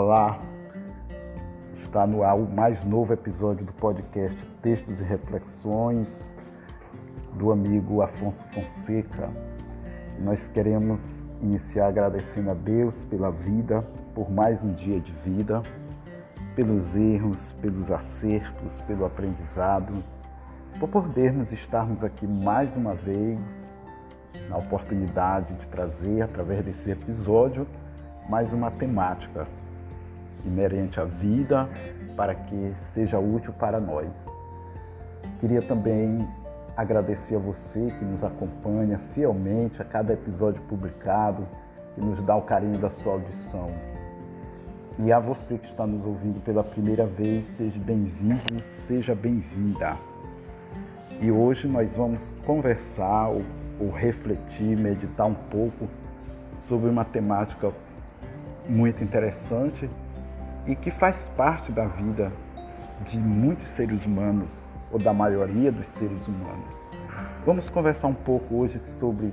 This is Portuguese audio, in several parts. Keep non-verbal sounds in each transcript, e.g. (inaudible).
Olá, está no ar o mais novo episódio do podcast Textos e Reflexões do amigo Afonso Fonseca. Nós queremos iniciar agradecendo a Deus pela vida, por mais um dia de vida, pelos erros, pelos acertos, pelo aprendizado, por podermos estarmos aqui mais uma vez na oportunidade de trazer, através desse episódio, mais uma temática inerente à vida para que seja útil para nós. Queria também agradecer a você que nos acompanha fielmente a cada episódio publicado, que nos dá o carinho da sua audição. E a você que está nos ouvindo pela primeira vez, seja bem-vindo, seja bem-vinda. E hoje nós vamos conversar ou, ou refletir, meditar um pouco sobre uma temática muito interessante e que faz parte da vida de muitos seres humanos, ou da maioria dos seres humanos. Vamos conversar um pouco hoje sobre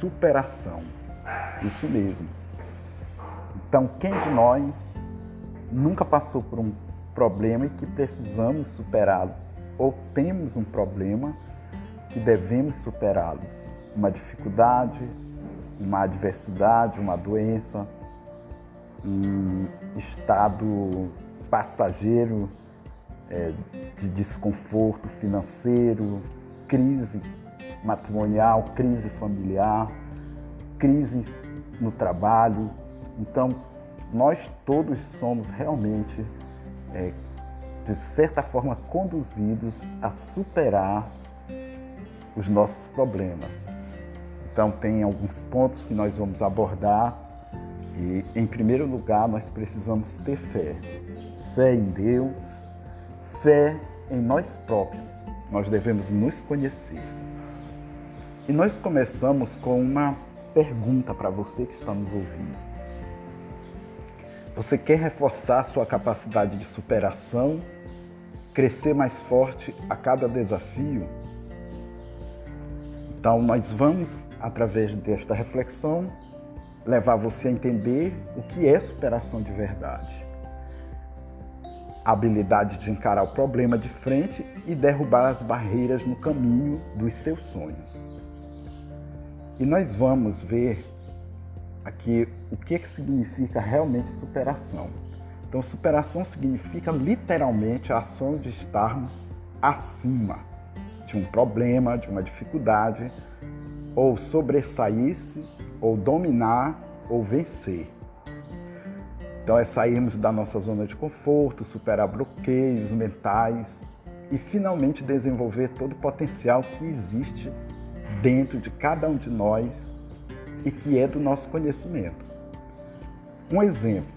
superação. Isso mesmo. Então, quem de nós nunca passou por um problema e que precisamos superá-lo? Ou temos um problema que devemos superá-los? Uma dificuldade, uma adversidade, uma doença, um estado passageiro é, de desconforto financeiro, crise matrimonial, crise familiar, crise no trabalho. Então, nós todos somos realmente, é, de certa forma, conduzidos a superar os nossos problemas. Então, tem alguns pontos que nós vamos abordar e, em primeiro lugar, nós precisamos ter fé. Fé em Deus, fé em nós próprios. Nós devemos nos conhecer. E nós começamos com uma pergunta para você que está nos ouvindo. Você quer reforçar sua capacidade de superação, crescer mais forte a cada desafio? Então, nós vamos, através desta reflexão, levar você a entender o que é superação de verdade. A habilidade de encarar o problema de frente e derrubar as barreiras no caminho dos seus sonhos. E nós vamos ver aqui o que, que significa realmente superação. Então, superação significa literalmente a ação de estarmos acima de um problema, de uma dificuldade, ou sobressair-se ou dominar ou vencer. Então é sairmos da nossa zona de conforto, superar bloqueios mentais e finalmente desenvolver todo o potencial que existe dentro de cada um de nós e que é do nosso conhecimento. Um exemplo: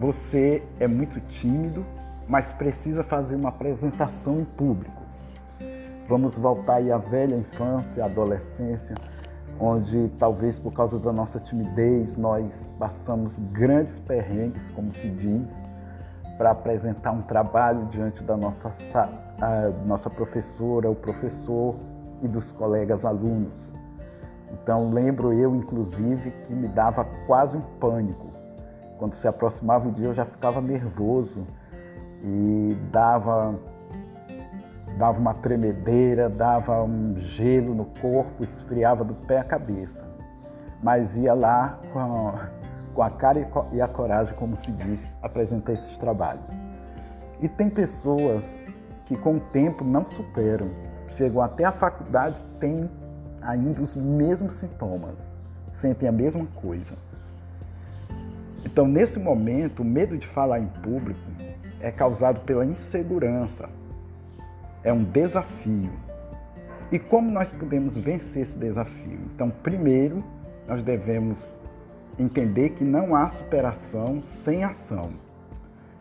você é muito tímido, mas precisa fazer uma apresentação em público. Vamos voltar aí à velha infância, adolescência onde talvez por causa da nossa timidez nós passamos grandes perrengues, como se diz, para apresentar um trabalho diante da nossa, nossa professora, o professor e dos colegas alunos. Então lembro eu, inclusive, que me dava quase um pânico. Quando se aproximava o dia eu já ficava nervoso e dava dava uma tremedeira, dava um gelo no corpo, esfriava do pé à cabeça. Mas ia lá com, com a cara e a coragem, como se diz, apresentar esses trabalhos. E tem pessoas que com o tempo não superam, chegam até a faculdade, têm ainda os mesmos sintomas, sentem a mesma coisa. Então, nesse momento, o medo de falar em público é causado pela insegurança, é um desafio. E como nós podemos vencer esse desafio? Então, primeiro, nós devemos entender que não há superação sem ação.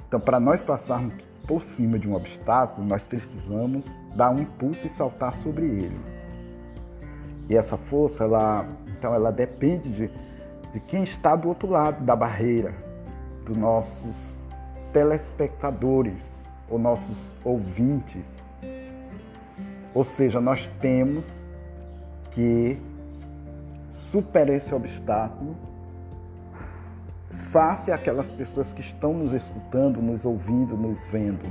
Então, para nós passarmos por cima de um obstáculo, nós precisamos dar um impulso e saltar sobre ele. E essa força, ela, então, ela depende de, de quem está do outro lado da barreira, dos nossos telespectadores, ou nossos ouvintes, ou seja, nós temos que superar esse obstáculo face àquelas pessoas que estão nos escutando, nos ouvindo, nos vendo.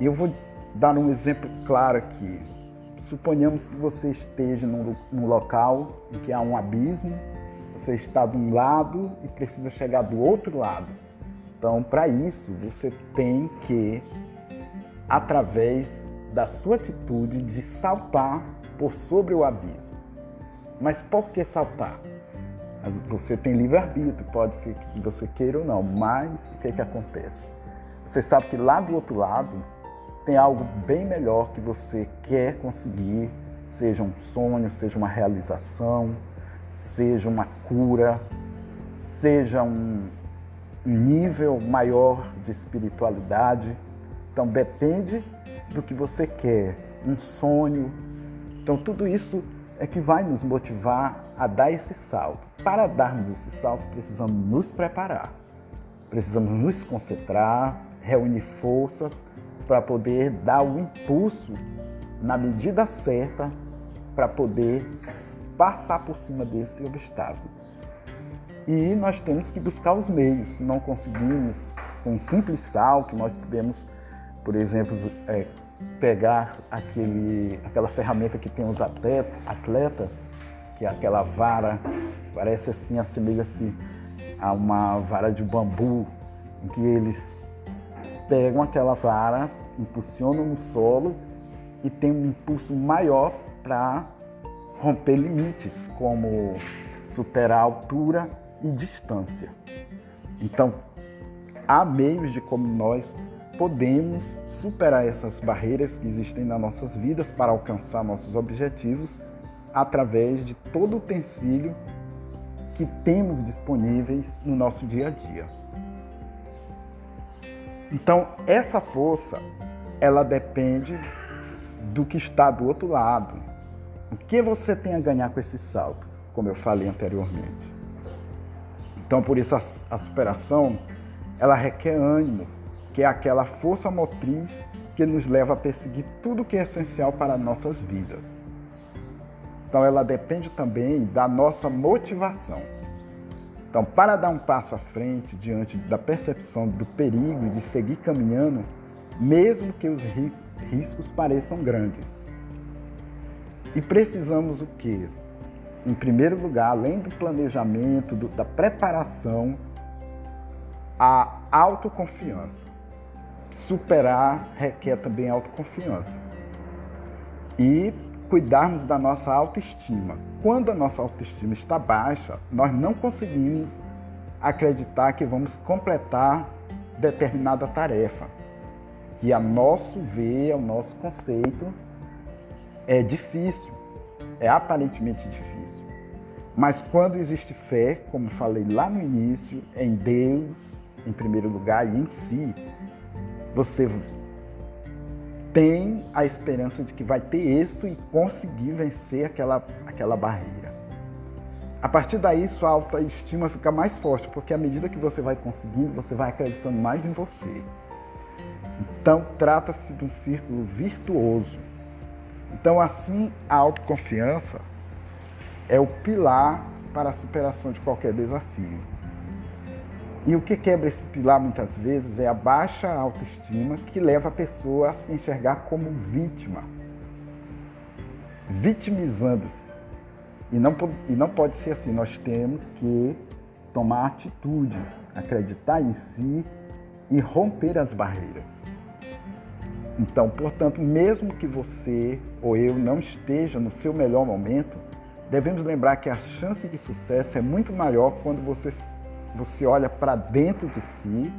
Eu vou dar um exemplo claro aqui. Suponhamos que você esteja num, num local em que há um abismo, você está de um lado e precisa chegar do outro lado. Então, para isso, você tem que, através da sua atitude, de saltar por sobre o abismo. Mas por que saltar? Você tem livre-arbítrio, pode ser que você queira ou não, mas o que, que acontece? Você sabe que lá do outro lado tem algo bem melhor que você quer conseguir, seja um sonho, seja uma realização, seja uma cura, seja um nível maior de espiritualidade. Então depende do que você quer, um sonho. Então tudo isso é que vai nos motivar a dar esse salto. Para darmos esse salto, precisamos nos preparar, precisamos nos concentrar, reunir forças para poder dar o impulso na medida certa para poder passar por cima desse obstáculo. E nós temos que buscar os meios. Se não conseguimos com um simples salto, nós podemos, por exemplo, é, pegar aquele, aquela ferramenta que tem os atletas, que é aquela vara, parece assim, assemelha-se a uma vara de bambu, em que eles pegam aquela vara, impulsionam no solo e tem um impulso maior para romper limites, como superar altura e distância. Então, há meios de como nós podemos superar essas barreiras que existem nas nossas vidas para alcançar nossos objetivos através de todo o utensílio que temos disponíveis no nosso dia a dia. Então, essa força, ela depende do que está do outro lado. O que você tem a ganhar com esse salto, como eu falei anteriormente. Então, por isso a, a superação, ela requer ânimo, que é aquela força motriz que nos leva a perseguir tudo que é essencial para nossas vidas. Então ela depende também da nossa motivação. Então, para dar um passo à frente diante da percepção do perigo e de seguir caminhando, mesmo que os riscos pareçam grandes. E precisamos o quê? Em primeiro lugar, além do planejamento, do, da preparação, a autoconfiança superar requer também autoconfiança. E cuidarmos da nossa autoestima. Quando a nossa autoestima está baixa, nós não conseguimos acreditar que vamos completar determinada tarefa. Que a nosso ver, ao nosso conceito, é difícil, é aparentemente difícil. Mas quando existe fé, como falei lá no início, em Deus, em primeiro lugar, e em si, você tem a esperança de que vai ter êxito e conseguir vencer aquela, aquela barreira. A partir daí, sua autoestima fica mais forte, porque à medida que você vai conseguindo, você vai acreditando mais em você. Então, trata-se de um círculo virtuoso. Então, assim, a autoconfiança é o pilar para a superação de qualquer desafio. E o que quebra esse pilar muitas vezes é a baixa autoestima que leva a pessoa a se enxergar como vítima, vitimizando-se. E não, e não pode ser assim, nós temos que tomar atitude, acreditar em si e romper as barreiras. Então, portanto, mesmo que você ou eu não esteja no seu melhor momento, devemos lembrar que a chance de sucesso é muito maior quando você você olha para dentro de si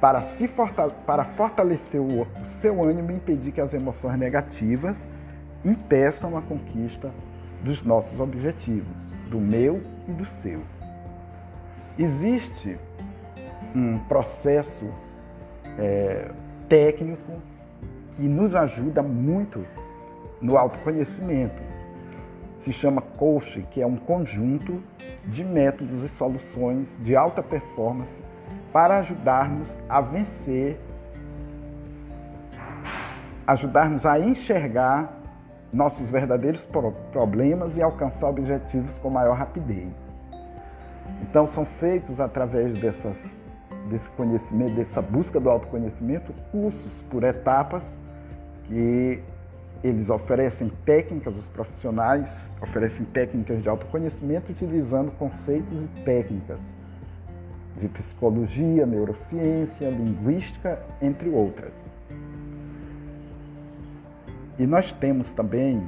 para, se fortale para fortalecer o, o seu ânimo e impedir que as emoções negativas impeçam a conquista dos nossos objetivos, do meu e do seu. Existe um processo é, técnico que nos ajuda muito no autoconhecimento se chama coaching, que é um conjunto de métodos e soluções de alta performance para ajudarmos a vencer, ajudarmos a enxergar nossos verdadeiros problemas e alcançar objetivos com maior rapidez. Então são feitos através dessas, desse conhecimento, dessa busca do autoconhecimento, cursos por etapas que eles oferecem técnicas, os profissionais oferecem técnicas de autoconhecimento utilizando conceitos e técnicas de psicologia, neurociência, linguística, entre outras. E nós temos também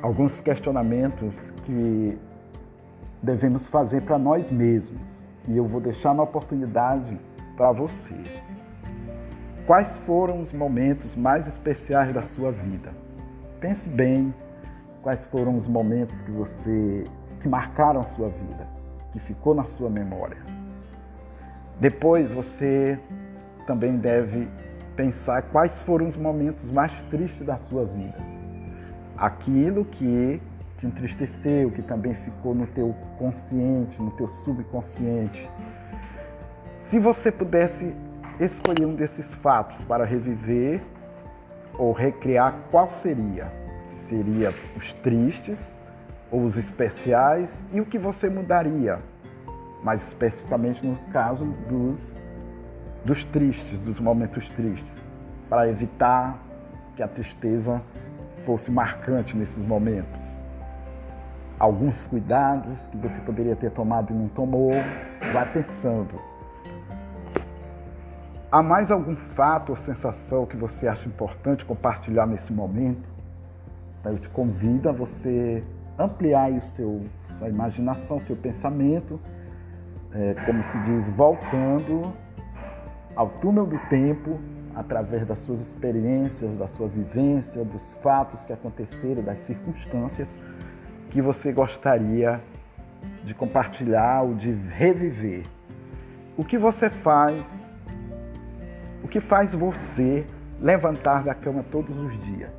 alguns questionamentos que devemos fazer para nós mesmos. E eu vou deixar na oportunidade para você. Quais foram os momentos mais especiais da sua vida? Pense bem quais foram os momentos que você que marcaram a sua vida, que ficou na sua memória. Depois você também deve pensar quais foram os momentos mais tristes da sua vida. Aquilo que te entristeceu, que também ficou no teu consciente, no teu subconsciente. Se você pudesse escolher um desses fatos para reviver ou recriar, qual seria? Seria os tristes ou os especiais e o que você mudaria? Mais especificamente no caso dos, dos tristes, dos momentos tristes, para evitar que a tristeza fosse marcante nesses momentos. Alguns cuidados que você poderia ter tomado e não tomou, vai pensando Há mais algum fato ou sensação que você acha importante compartilhar nesse momento? Eu te convido a você ampliar o seu, sua imaginação, seu pensamento, é, como se diz, voltando ao túnel do tempo através das suas experiências, da sua vivência, dos fatos que aconteceram, das circunstâncias que você gostaria de compartilhar ou de reviver. O que você faz o que faz você levantar da cama todos os dias?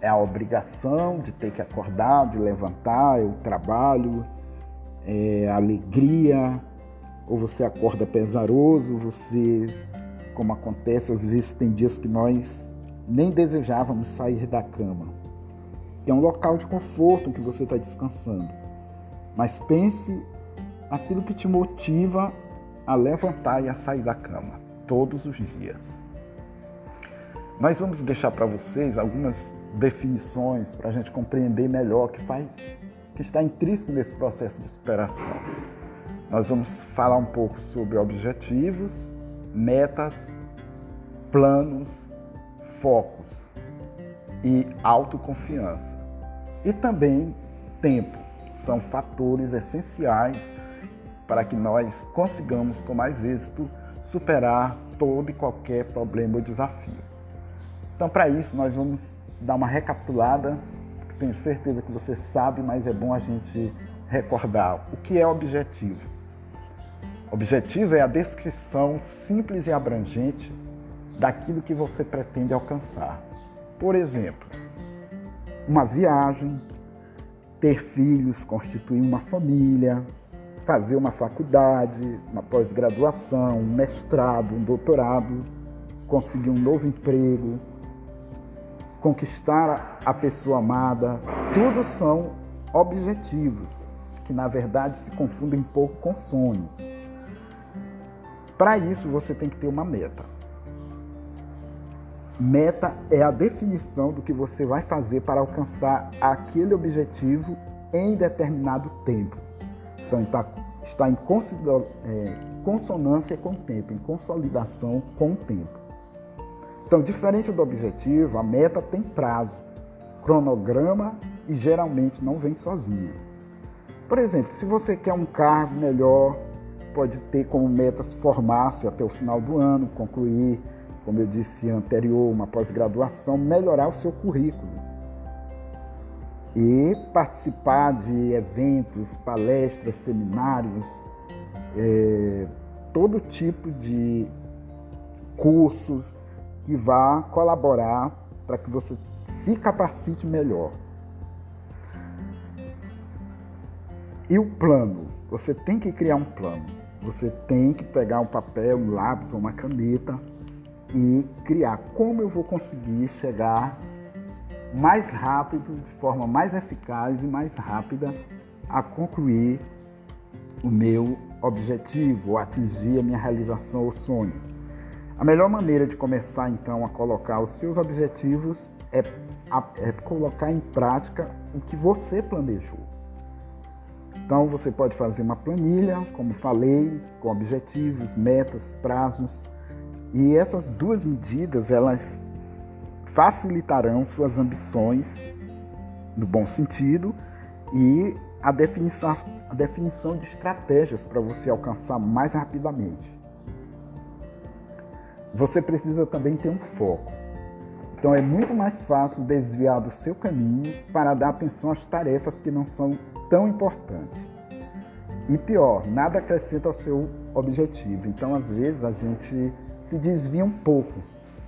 É a obrigação de ter que acordar, de levantar, é o trabalho, é a alegria, ou você acorda pesaroso, você, como acontece, às vezes tem dias que nós nem desejávamos sair da cama. É um local de conforto em que você está descansando. Mas pense aquilo que te motiva a levantar e a sair da cama todos os dias. Nós vamos deixar para vocês algumas definições para a gente compreender melhor o que faz, que está intrínseco nesse processo de superação. Nós vamos falar um pouco sobre objetivos, metas, planos, focos e autoconfiança. E também tempo. São fatores essenciais para que nós consigamos com mais êxito superar todo e qualquer problema ou desafio. Então, para isso, nós vamos dar uma recapitulada, tenho certeza que você sabe, mas é bom a gente recordar o que é objetivo. Objetivo é a descrição simples e abrangente daquilo que você pretende alcançar. Por exemplo, uma viagem, ter filhos, constituir uma família, fazer uma faculdade, uma pós-graduação, um mestrado, um doutorado, conseguir um novo emprego, conquistar a pessoa amada, tudo são objetivos que na verdade se confundem um pouco com sonhos. Para isso você tem que ter uma meta. Meta é a definição do que você vai fazer para alcançar aquele objetivo em determinado tempo. Então está, está em é, consonância com o tempo, em consolidação com o tempo. Então, diferente do objetivo, a meta tem prazo, cronograma e geralmente não vem sozinha. Por exemplo, se você quer um cargo melhor, pode ter como metas formar-se até o final do ano, concluir, como eu disse anterior, uma pós-graduação, melhorar o seu currículo e participar de eventos, palestras, seminários, é, todo tipo de cursos que vá colaborar para que você se capacite melhor. E o plano? Você tem que criar um plano. Você tem que pegar um papel, um lápis ou uma caneta e criar como eu vou conseguir chegar mais rápido, de forma mais eficaz e mais rápida a concluir o meu objetivo, atingir a minha realização ou sonho. A melhor maneira de começar então a colocar os seus objetivos é, é colocar em prática o que você planejou. Então você pode fazer uma planilha, como falei, com objetivos, metas, prazos, e essas duas medidas elas facilitarão suas ambições no bom sentido e a definição, a definição de estratégias para você alcançar mais rapidamente. Você precisa também ter um foco. Então é muito mais fácil desviar do seu caminho para dar atenção às tarefas que não são tão importantes. E pior, nada acrescenta ao seu objetivo. Então às vezes a gente se desvia um pouco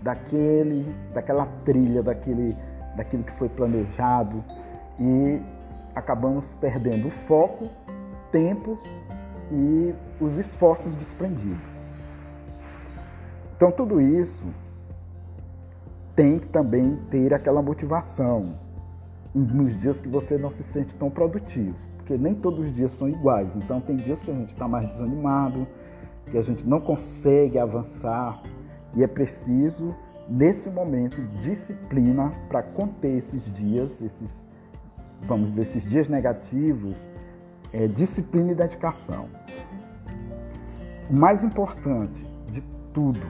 daquele, daquela trilha, daquele, daquilo que foi planejado e acabamos perdendo o foco, tempo e os esforços desprendidos. Então tudo isso tem que também ter aquela motivação nos dias que você não se sente tão produtivo, porque nem todos os dias são iguais. Então tem dias que a gente está mais desanimado, que a gente não consegue avançar e é preciso nesse momento disciplina para conter esses dias, esses vamos dizer esses dias negativos, é disciplina e dedicação. O mais importante de tudo,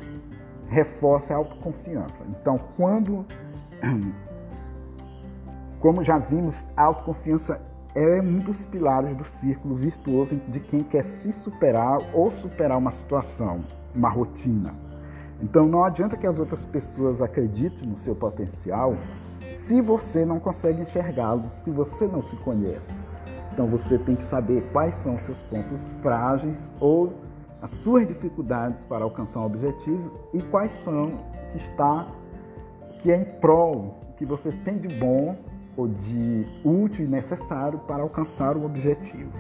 reforça a autoconfiança. Então, quando (clears throat) como já vimos, a autoconfiança é um dos pilares do círculo virtuoso de quem quer se superar ou superar uma situação, uma rotina. Então não adianta que as outras pessoas acreditem no seu potencial se você não consegue enxergá-lo, se você não se conhece. Então você tem que saber quais são os seus pontos frágeis ou as suas dificuldades para alcançar um objetivo e quais são que está que é em prol que você tem de bom ou de útil e necessário para alcançar o objetivo.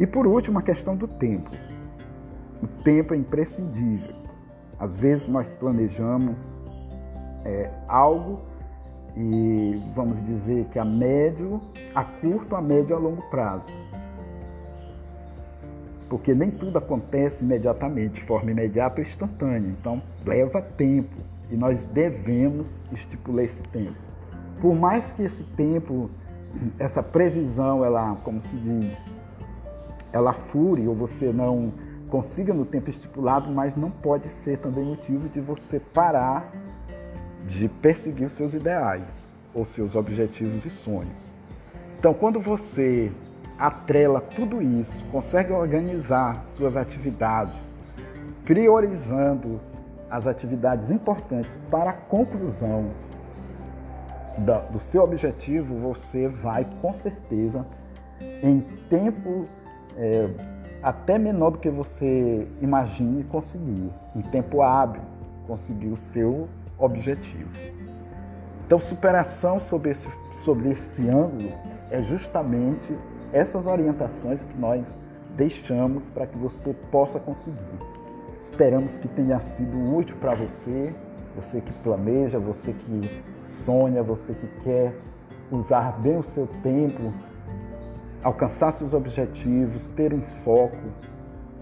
E por último, a questão do tempo. O tempo é imprescindível. Às vezes nós planejamos é, algo e vamos dizer que a médio, a curto, a médio e a longo prazo. Porque nem tudo acontece imediatamente, de forma imediata ou instantânea. Então leva tempo e nós devemos estipular esse tempo. Por mais que esse tempo, essa previsão, ela, como se diz, ela fure ou você não consiga no tempo estipulado, mas não pode ser também motivo de você parar de perseguir os seus ideais ou seus objetivos e sonhos. Então, quando você atrela tudo isso, consegue organizar suas atividades, priorizando as atividades importantes para a conclusão do seu objetivo, você vai com certeza em tempo é, até menor do que você imagine conseguir, em tempo hábil, conseguir o seu objetivo. Então, superação sobre esse, sobre esse ângulo é justamente essas orientações que nós deixamos para que você possa conseguir. Esperamos que tenha sido útil para você, você que planeja, você que sonha, você que quer usar bem o seu tempo, alcançar seus objetivos, ter um foco,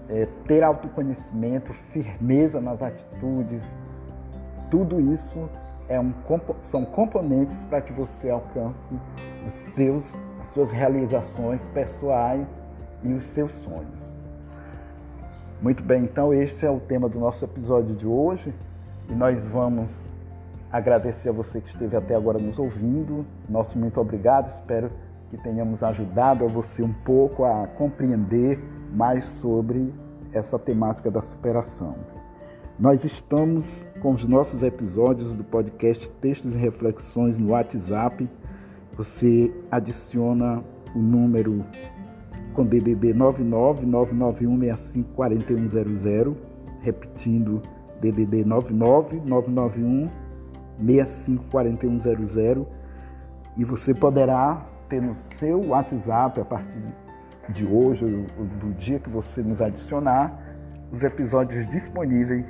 é, ter autoconhecimento, firmeza nas atitudes, tudo isso é um, são componentes para que você alcance os seus, as suas realizações pessoais e os seus sonhos. Muito bem, então este é o tema do nosso episódio de hoje e nós vamos agradecer a você que esteve até agora nos ouvindo. Nosso muito obrigado, espero que tenhamos ajudado a você um pouco a compreender mais sobre essa temática da superação. Nós estamos com os nossos episódios do podcast Textos e Reflexões no WhatsApp. Você adiciona o número com DDD 99991654100, repetindo DDD 99991654100 e você poderá ter no seu WhatsApp a partir de hoje, do dia que você nos adicionar, os episódios disponíveis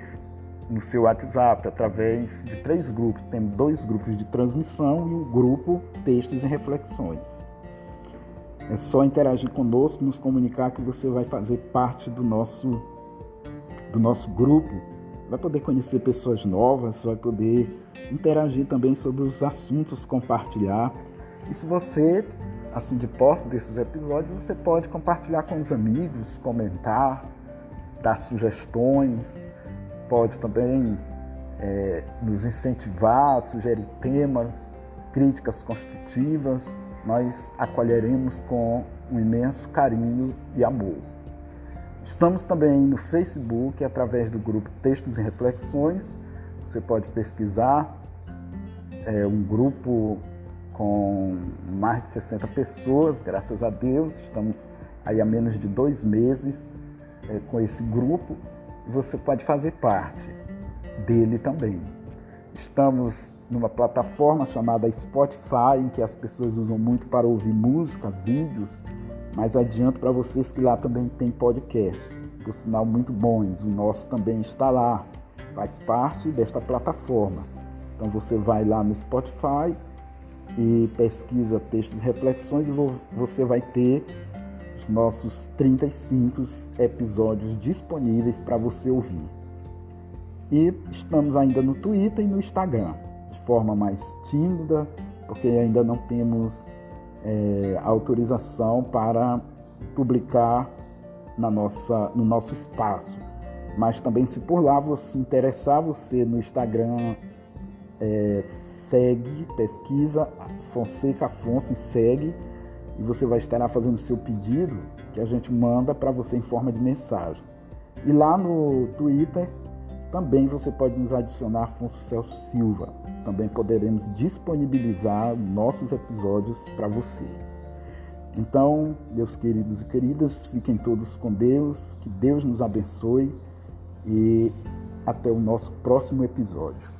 no seu WhatsApp através de três grupos. Temos dois grupos de transmissão e o grupo Textos e Reflexões. É só interagir conosco, nos comunicar que você vai fazer parte do nosso, do nosso grupo. Vai poder conhecer pessoas novas, vai poder interagir também sobre os assuntos, compartilhar. E se você, assim, de posse desses episódios, você pode compartilhar com os amigos, comentar, dar sugestões, pode também é, nos incentivar, sugerir temas, críticas construtivas, nós acolheremos com um imenso carinho e amor. Estamos também no Facebook através do grupo Textos e Reflexões. Você pode pesquisar. É um grupo com mais de 60 pessoas, graças a Deus. Estamos aí há menos de dois meses é, com esse grupo. Você pode fazer parte dele também. Estamos numa plataforma chamada Spotify, em que as pessoas usam muito para ouvir música, vídeos, mas adianto para vocês que lá também tem podcasts, por sinal muito bons. O nosso também está lá, faz parte desta plataforma. Então você vai lá no Spotify e pesquisa textos e reflexões você vai ter os nossos 35 episódios disponíveis para você ouvir. E estamos ainda no Twitter e no Instagram, de forma mais tímida, porque ainda não temos é, autorização para publicar na nossa, no nosso espaço. Mas também, se por lá você interessar, você no Instagram é, segue, pesquisa Fonseca Afonso e segue, e você vai estar fazendo o seu pedido que a gente manda para você em forma de mensagem. E lá no Twitter também você pode nos adicionar Afonso Celso Silva. Também poderemos disponibilizar nossos episódios para você. Então, meus queridos e queridas, fiquem todos com Deus, que Deus nos abençoe e até o nosso próximo episódio.